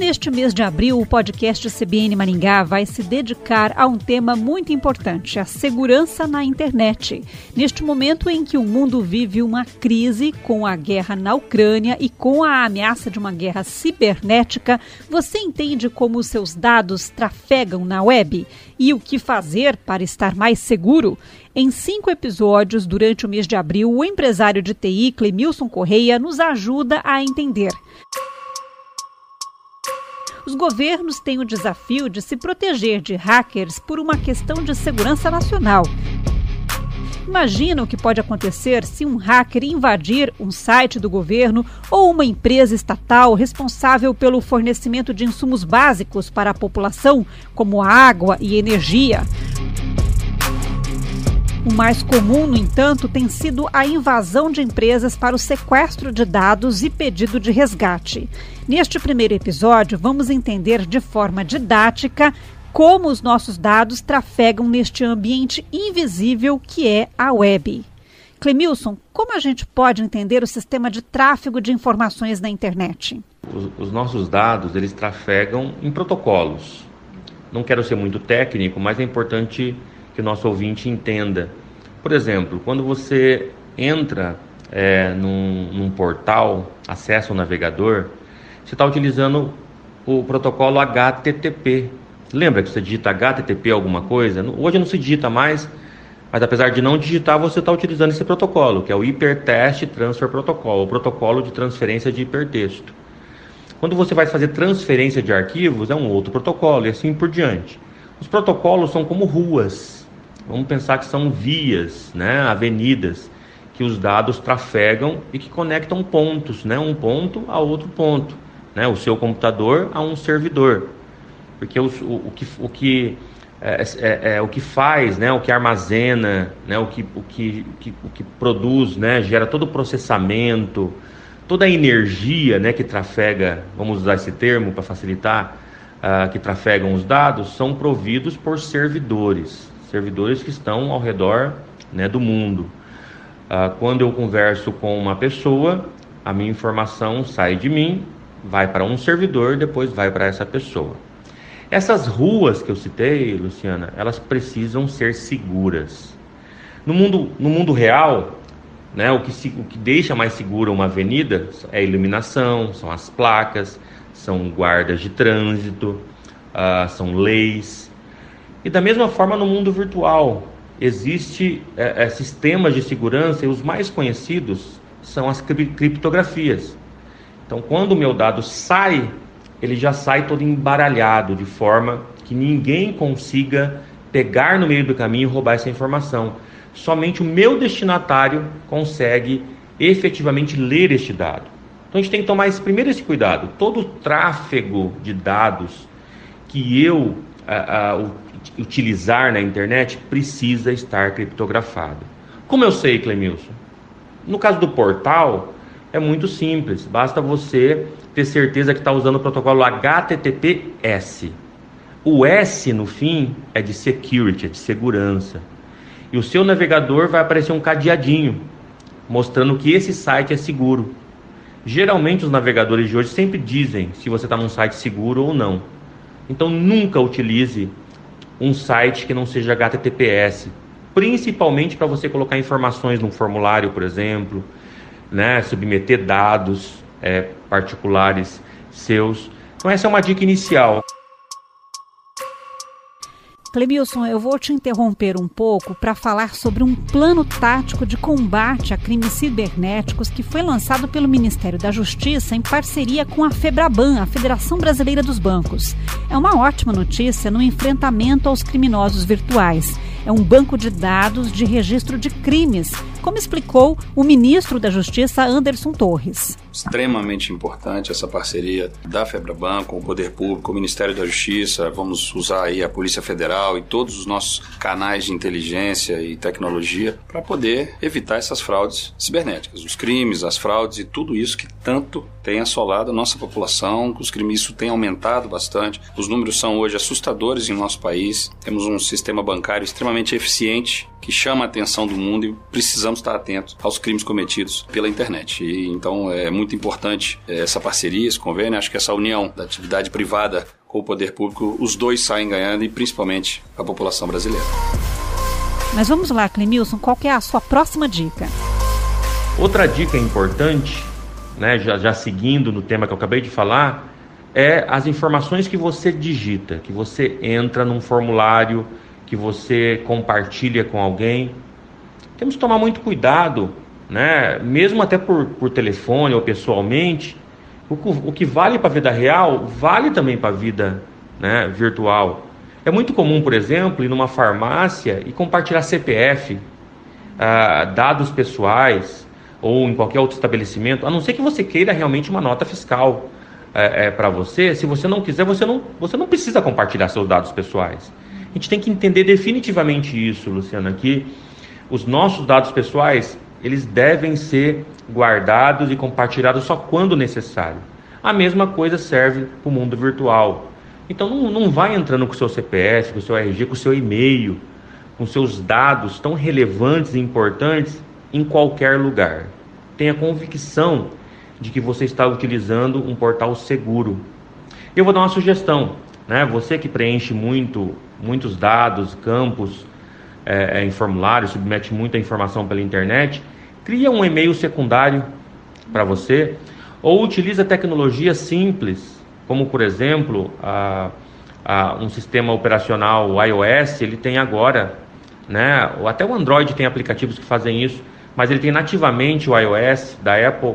Neste mês de abril, o podcast CBN Maringá vai se dedicar a um tema muito importante: a segurança na internet. Neste momento em que o mundo vive uma crise com a guerra na Ucrânia e com a ameaça de uma guerra cibernética, você entende como os seus dados trafegam na web? E o que fazer para estar mais seguro? Em cinco episódios durante o mês de abril, o empresário de TI, Clemilson Correia, nos ajuda a entender. Os governos têm o desafio de se proteger de hackers por uma questão de segurança nacional. Imagina o que pode acontecer se um hacker invadir um site do governo ou uma empresa estatal responsável pelo fornecimento de insumos básicos para a população, como água e energia. O mais comum, no entanto, tem sido a invasão de empresas para o sequestro de dados e pedido de resgate. Neste primeiro episódio, vamos entender de forma didática como os nossos dados trafegam neste ambiente invisível que é a web. Clemilson, como a gente pode entender o sistema de tráfego de informações na internet? Os, os nossos dados, eles trafegam em protocolos. Não quero ser muito técnico, mas é importante que o nosso ouvinte entenda. Por exemplo, quando você entra é, num, num portal, acessa o navegador, você está utilizando o protocolo HTTP. Lembra que você digita HTTP alguma coisa? Hoje não se digita mais, mas apesar de não digitar, você está utilizando esse protocolo, que é o Hypertext Transfer Protocol, o protocolo de transferência de hipertexto. Quando você vai fazer transferência de arquivos, é um outro protocolo e assim por diante. Os protocolos são como ruas, Vamos pensar que são vias, né, avenidas, que os dados trafegam e que conectam pontos, né, um ponto a outro ponto, né, o seu computador a um servidor, porque o, o, o que, o que é, é, é, o que faz, né, o que armazena, né, o que, o que, o que, o que produz, né, gera todo o processamento, toda a energia, né, que trafega, vamos usar esse termo para facilitar, uh, que trafegam os dados, são providos por servidores servidores que estão ao redor né, do mundo. Ah, quando eu converso com uma pessoa, a minha informação sai de mim, vai para um servidor, depois vai para essa pessoa. Essas ruas que eu citei, Luciana, elas precisam ser seguras. No mundo, no mundo real, né, o, que, o que deixa mais segura uma avenida é a iluminação, são as placas, são guardas de trânsito, uh, são leis. E da mesma forma no mundo virtual, existe é, é, sistemas de segurança e os mais conhecidos são as cri criptografias. Então, quando o meu dado sai, ele já sai todo embaralhado, de forma que ninguém consiga pegar no meio do caminho e roubar essa informação. Somente o meu destinatário consegue efetivamente ler este dado. Então a gente tem que tomar esse, primeiro esse cuidado. Todo o tráfego de dados que eu a, utilizar na internet precisa estar criptografado. Como eu sei, Clemilson? No caso do portal, é muito simples. Basta você ter certeza que está usando o protocolo HTTPS. O S no fim é de security, é de segurança. E o seu navegador vai aparecer um cadeadinho mostrando que esse site é seguro. Geralmente os navegadores de hoje sempre dizem se você está num site seguro ou não. Então nunca utilize um site que não seja HTTPS, principalmente para você colocar informações num formulário, por exemplo, né, submeter dados é, particulares seus. Então essa é uma dica inicial. Clemilson, eu vou te interromper um pouco para falar sobre um plano tático de combate a crimes cibernéticos que foi lançado pelo Ministério da Justiça em parceria com a Febraban, a Federação Brasileira dos Bancos. É uma ótima notícia no enfrentamento aos criminosos virtuais. É um banco de dados de registro de crimes como explicou o ministro da Justiça Anderson Torres extremamente importante essa parceria da Febraban com o Poder Público, o Ministério da Justiça, vamos usar aí a Polícia Federal e todos os nossos canais de inteligência e tecnologia para poder evitar essas fraudes cibernéticas, os crimes, as fraudes e tudo isso que tanto tem assolado a nossa população, os crimes isso tem aumentado bastante. Os números são hoje assustadores em nosso país. Temos um sistema bancário extremamente eficiente que chama a atenção do mundo e precisamos estar atentos aos crimes cometidos pela internet. E, então é muito importante é, essa parceria, esse convênio. Acho que essa união da atividade privada com o poder público, os dois saem ganhando e principalmente a população brasileira. Mas vamos lá, Clemilson, qual é a sua próxima dica? Outra dica importante, né, já, já seguindo no tema que eu acabei de falar, é as informações que você digita, que você entra num formulário que você compartilha com alguém. Temos que tomar muito cuidado, né? mesmo até por, por telefone ou pessoalmente. O, o que vale para a vida real vale também para a vida né, virtual. É muito comum, por exemplo, ir numa farmácia e compartilhar CPF, ah, dados pessoais ou em qualquer outro estabelecimento, a não ser que você queira realmente uma nota fiscal é, é, para você. Se você não quiser, você não, você não precisa compartilhar seus dados pessoais. A gente tem que entender definitivamente isso, Luciana, que os nossos dados pessoais, eles devem ser guardados e compartilhados só quando necessário. A mesma coisa serve para o mundo virtual. Então não, não vai entrando com o seu CPF, com o seu RG, com o seu e-mail, com seus dados tão relevantes e importantes em qualquer lugar. Tenha convicção de que você está utilizando um portal seguro. Eu vou dar uma sugestão, né? Você que preenche muito muitos dados, campos é, é, em formulário, submete muita informação pela internet, cria um e-mail secundário para você ou utiliza tecnologia simples, como por exemplo a, a, um sistema operacional iOS, ele tem agora, né, ou até o Android tem aplicativos que fazem isso, mas ele tem nativamente o iOS da Apple,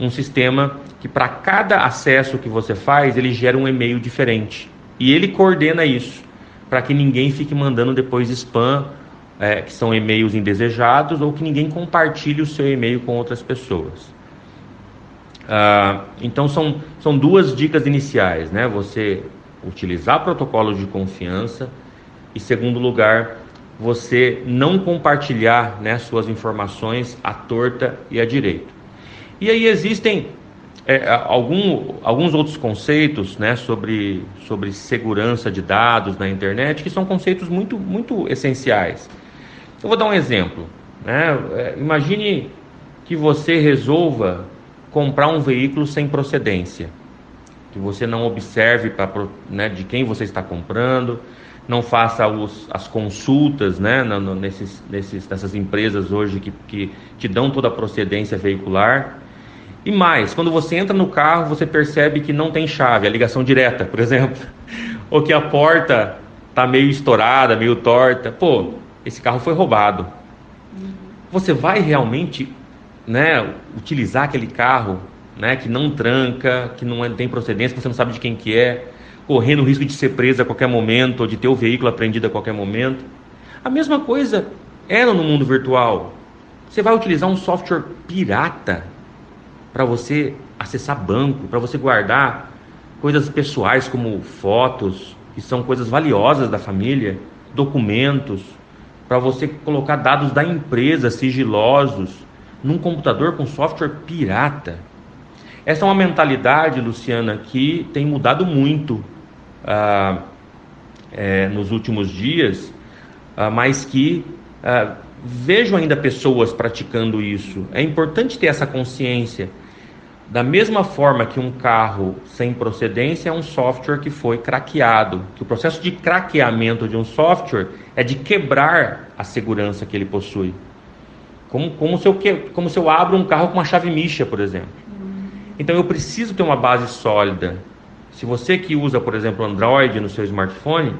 um sistema que para cada acesso que você faz, ele gera um e-mail diferente. E ele coordena isso para que ninguém fique mandando depois spam, é, que são e-mails indesejados, ou que ninguém compartilhe o seu e-mail com outras pessoas. Ah, então são, são duas dicas iniciais, né? Você utilizar protocolos de confiança e segundo lugar, você não compartilhar né, suas informações à torta e à direita. E aí existem é, algum, alguns outros conceitos né, sobre, sobre segurança de dados na internet que são conceitos muito, muito essenciais. Eu vou dar um exemplo. Né? É, imagine que você resolva comprar um veículo sem procedência, que você não observe pra, né, de quem você está comprando, não faça os, as consultas né, no, nesses, nesses, nessas empresas hoje que, que te dão toda a procedência veicular e mais, quando você entra no carro, você percebe que não tem chave, a ligação direta, por exemplo, ou que a porta está meio estourada, meio torta. Pô, esse carro foi roubado. Você vai realmente, né, utilizar aquele carro, né, que não tranca, que não é, tem procedência, que você não sabe de quem que é, correndo o risco de ser preso a qualquer momento ou de ter o veículo apreendido a qualquer momento? A mesma coisa era no mundo virtual. Você vai utilizar um software pirata para você acessar banco, para você guardar coisas pessoais como fotos, que são coisas valiosas da família, documentos, para você colocar dados da empresa sigilosos num computador com software pirata. Essa é uma mentalidade, Luciana, que tem mudado muito ah, é, nos últimos dias, ah, mas que ah, vejo ainda pessoas praticando isso. É importante ter essa consciência da mesma forma que um carro sem procedência é um software que foi craqueado, que o processo de craqueamento de um software é de quebrar a segurança que ele possui. Como, como, se, eu, como se eu abro um carro com uma chave micha, por exemplo. Então eu preciso ter uma base sólida. Se você que usa, por exemplo, Android no seu smartphone,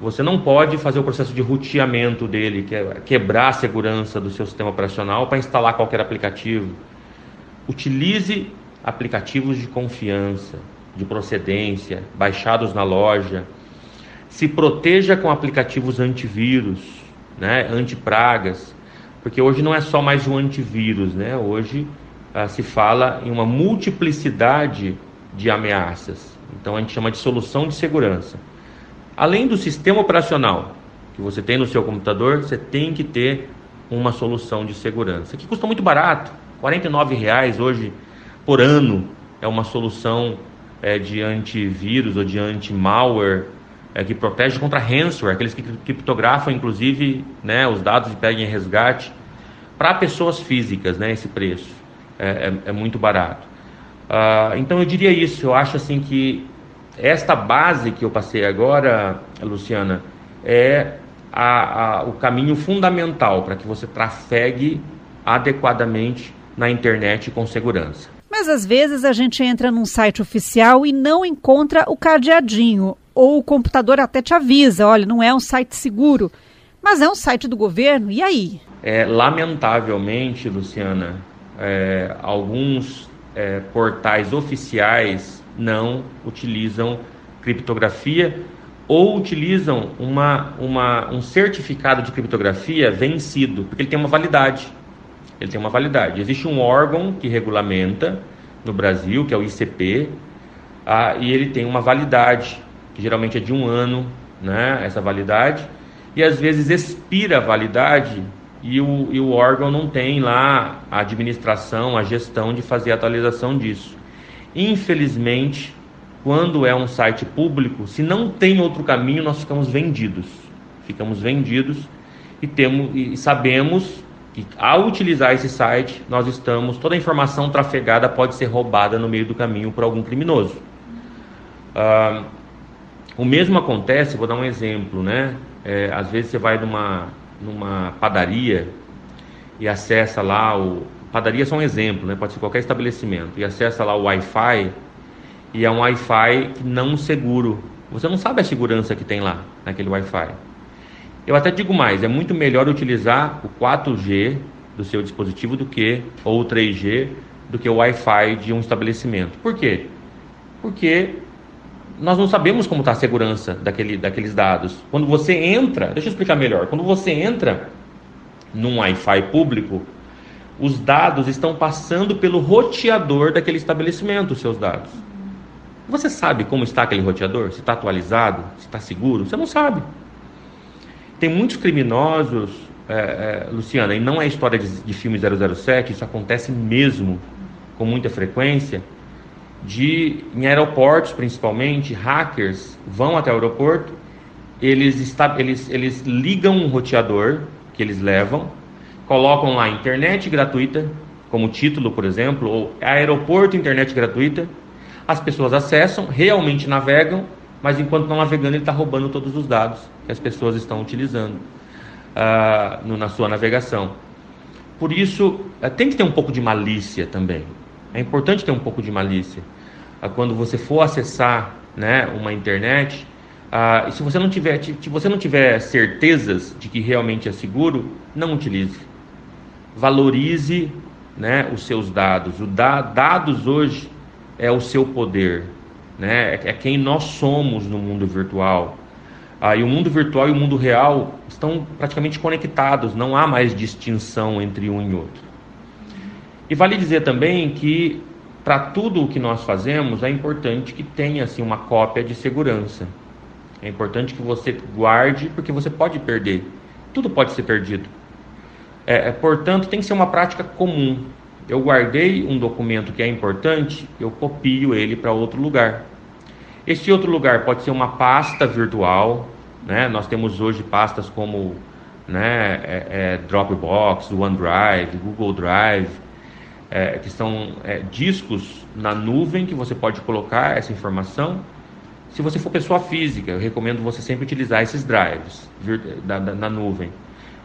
você não pode fazer o processo de roteamento dele, que é quebrar a segurança do seu sistema operacional para instalar qualquer aplicativo Utilize aplicativos de confiança, de procedência, baixados na loja. Se proteja com aplicativos antivírus, né, antipragas. porque hoje não é só mais um antivírus, né? Hoje ah, se fala em uma multiplicidade de ameaças. Então a gente chama de solução de segurança. Além do sistema operacional que você tem no seu computador, você tem que ter uma solução de segurança que custa muito barato, R$ reais hoje por ano é uma solução é, de antivírus ou de anti-malware é, que protege contra ransomware, aqueles que criptografam inclusive né, os dados e pedem resgate para pessoas físicas, né, esse preço é, é, é muito barato. Uh, então eu diria isso, eu acho assim que esta base que eu passei agora, Luciana, é a, a, o caminho fundamental para que você trafegue adequadamente na internet com segurança. Mas às vezes a gente entra num site oficial e não encontra o cadeadinho, ou o computador até te avisa, olha, não é um site seguro, mas é um site do governo, e aí? É, lamentavelmente, Luciana, é, alguns é, portais oficiais não utilizam criptografia ou utilizam uma, uma, um certificado de criptografia vencido, porque ele tem uma validade. Ele tem uma validade. Existe um órgão que regulamenta no Brasil, que é o ICP, ah, e ele tem uma validade, que geralmente é de um ano, né, essa validade, e às vezes expira a validade e o, e o órgão não tem lá a administração, a gestão de fazer a atualização disso. Infelizmente, quando é um site público, se não tem outro caminho, nós ficamos vendidos. Ficamos vendidos e temos e sabemos que ao utilizar esse site, nós estamos toda a informação trafegada pode ser roubada no meio do caminho por algum criminoso. Ah, o mesmo acontece, vou dar um exemplo, né? É, às vezes você vai numa numa padaria e acessa lá o. Padaria é só um exemplo, né? pode ser qualquer estabelecimento, e acessa lá o Wi-Fi, e é um Wi-Fi não seguro. Você não sabe a segurança que tem lá naquele Wi-Fi. Eu até digo mais, é muito melhor utilizar o 4G do seu dispositivo do que ou o 3G do que o Wi-Fi de um estabelecimento. Por quê? Porque nós não sabemos como está a segurança daquele, daqueles dados. Quando você entra, deixa eu explicar melhor. Quando você entra num Wi-Fi público, os dados estão passando pelo roteador daquele estabelecimento, os seus dados. Você sabe como está aquele roteador? Se está atualizado? Se está seguro? Você não sabe. Tem muitos criminosos, é, é, Luciana, e não é história de, de filme 007, isso acontece mesmo com muita frequência de em aeroportos principalmente, hackers vão até o aeroporto, eles, está, eles, eles ligam um roteador que eles levam, colocam lá internet gratuita, como título, por exemplo, ou aeroporto internet gratuita, as pessoas acessam, realmente navegam, mas enquanto estão navegando ele está roubando todos os dados que as pessoas estão utilizando uh, no, na sua navegação. Por isso, uh, tem que ter um pouco de malícia também. É importante ter um pouco de malícia. Ah, quando você for acessar né, uma internet, ah, se você não tiver, se você não tiver certezas de que realmente é seguro, não utilize. Valorize né, os seus dados. O da, dados hoje é o seu poder, né? É, é quem nós somos no mundo virtual. Ah, o mundo virtual e o mundo real estão praticamente conectados, não há mais distinção entre um e outro. E vale dizer também que para tudo o que nós fazemos é importante que tenha assim uma cópia de segurança. É importante que você guarde, porque você pode perder. Tudo pode ser perdido. É, é, portanto, tem que ser uma prática comum. Eu guardei um documento que é importante, eu copio ele para outro lugar. Esse outro lugar pode ser uma pasta virtual, né? Nós temos hoje pastas como né, é, é Dropbox, OneDrive, Google Drive, é, que são é, discos na nuvem que você pode colocar essa informação. Se você for pessoa física, eu recomendo você sempre utilizar esses drives da, da, na nuvem.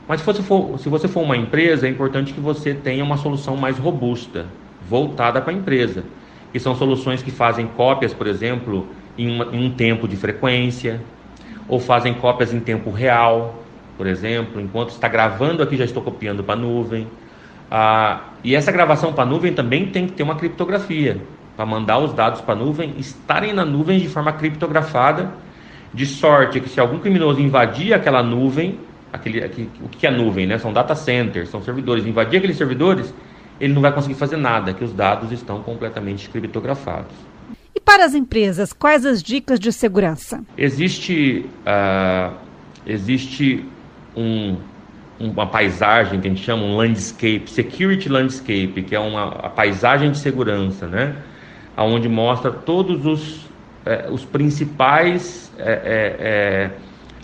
Mas se você, for, se você for uma empresa, é importante que você tenha uma solução mais robusta, voltada para a empresa. Que são soluções que fazem cópias, por exemplo, em, uma, em um tempo de frequência, ou fazem cópias em tempo real, por exemplo, enquanto está gravando aqui já estou copiando para a nuvem. Ah, e essa gravação para a nuvem também tem que ter uma criptografia para mandar os dados para a nuvem estarem na nuvem de forma criptografada, de sorte que se algum criminoso invadir aquela nuvem, aquele, aquele, o que é nuvem, né? São data centers, são servidores. Invadir aqueles servidores, ele não vai conseguir fazer nada, que os dados estão completamente criptografados. E para as empresas, quais as dicas de segurança? Existe, uh, existe um, uma paisagem que a gente chama um landscape, security landscape, que é uma a paisagem de segurança, né? Onde mostra todos os, eh, os principais eh, eh,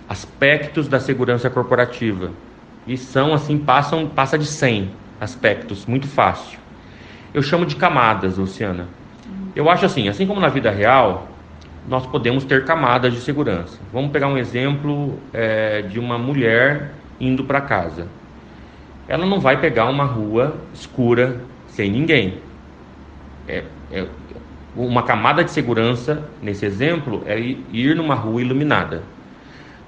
aspectos da segurança corporativa. E são assim, passam, passa de 100 aspectos, muito fácil. Eu chamo de camadas, Luciana. Eu acho assim, assim como na vida real, nós podemos ter camadas de segurança. Vamos pegar um exemplo é, de uma mulher indo para casa. Ela não vai pegar uma rua escura sem ninguém. É, é, uma camada de segurança, nesse exemplo, é ir numa rua iluminada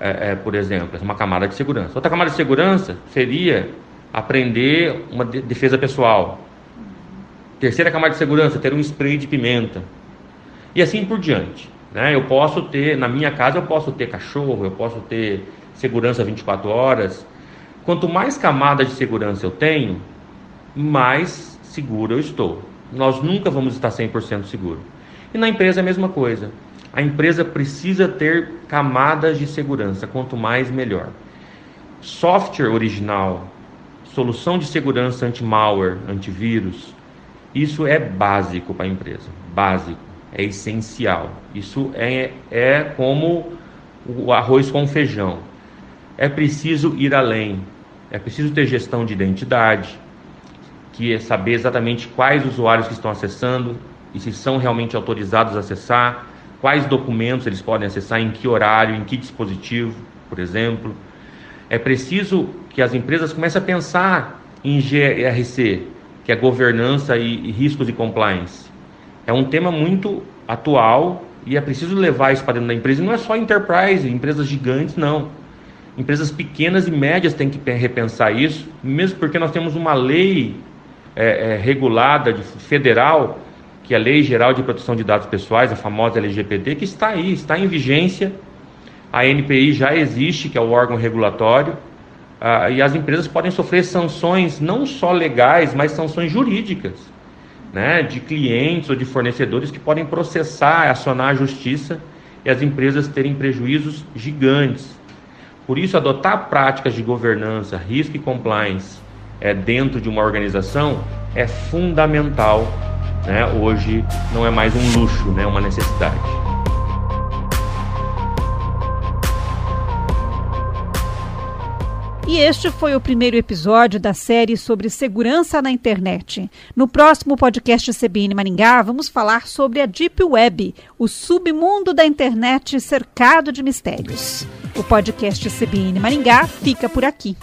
é, é, por exemplo, é uma camada de segurança. Outra camada de segurança seria aprender uma defesa pessoal. Terceira camada de segurança, ter um spray de pimenta. E assim por diante. Né? Eu posso ter, na minha casa, eu posso ter cachorro, eu posso ter segurança 24 horas. Quanto mais camada de segurança eu tenho, mais seguro eu estou. Nós nunca vamos estar 100% seguro. E na empresa é a mesma coisa. A empresa precisa ter camadas de segurança, quanto mais melhor. Software original, solução de segurança anti-malware, antivírus, isso é básico para a empresa, básico, é essencial. Isso é, é como o arroz com feijão. É preciso ir além, é preciso ter gestão de identidade, que é saber exatamente quais usuários que estão acessando e se são realmente autorizados a acessar, quais documentos eles podem acessar, em que horário, em que dispositivo, por exemplo. É preciso que as empresas comecem a pensar em GRC, que é governança e, e riscos e compliance. É um tema muito atual e é preciso levar isso para dentro da empresa. E não é só enterprise, empresas gigantes, não. Empresas pequenas e médias têm que repensar isso, mesmo porque nós temos uma lei é, é, regulada de federal que é a Lei Geral de Proteção de Dados Pessoais, a famosa LGPD, que está aí, está em vigência. A NPI já existe, que é o órgão regulatório, uh, e as empresas podem sofrer sanções não só legais, mas sanções jurídicas, né, de clientes ou de fornecedores que podem processar, acionar a justiça e as empresas terem prejuízos gigantes. Por isso, adotar práticas de governança, risco e compliance é, dentro de uma organização é fundamental né, hoje não é mais um luxo, né, uma necessidade. E este foi o primeiro episódio da série sobre segurança na internet. No próximo podcast CBN Maringá, vamos falar sobre a Deep Web, o submundo da internet cercado de mistérios. O podcast CBN Maringá fica por aqui.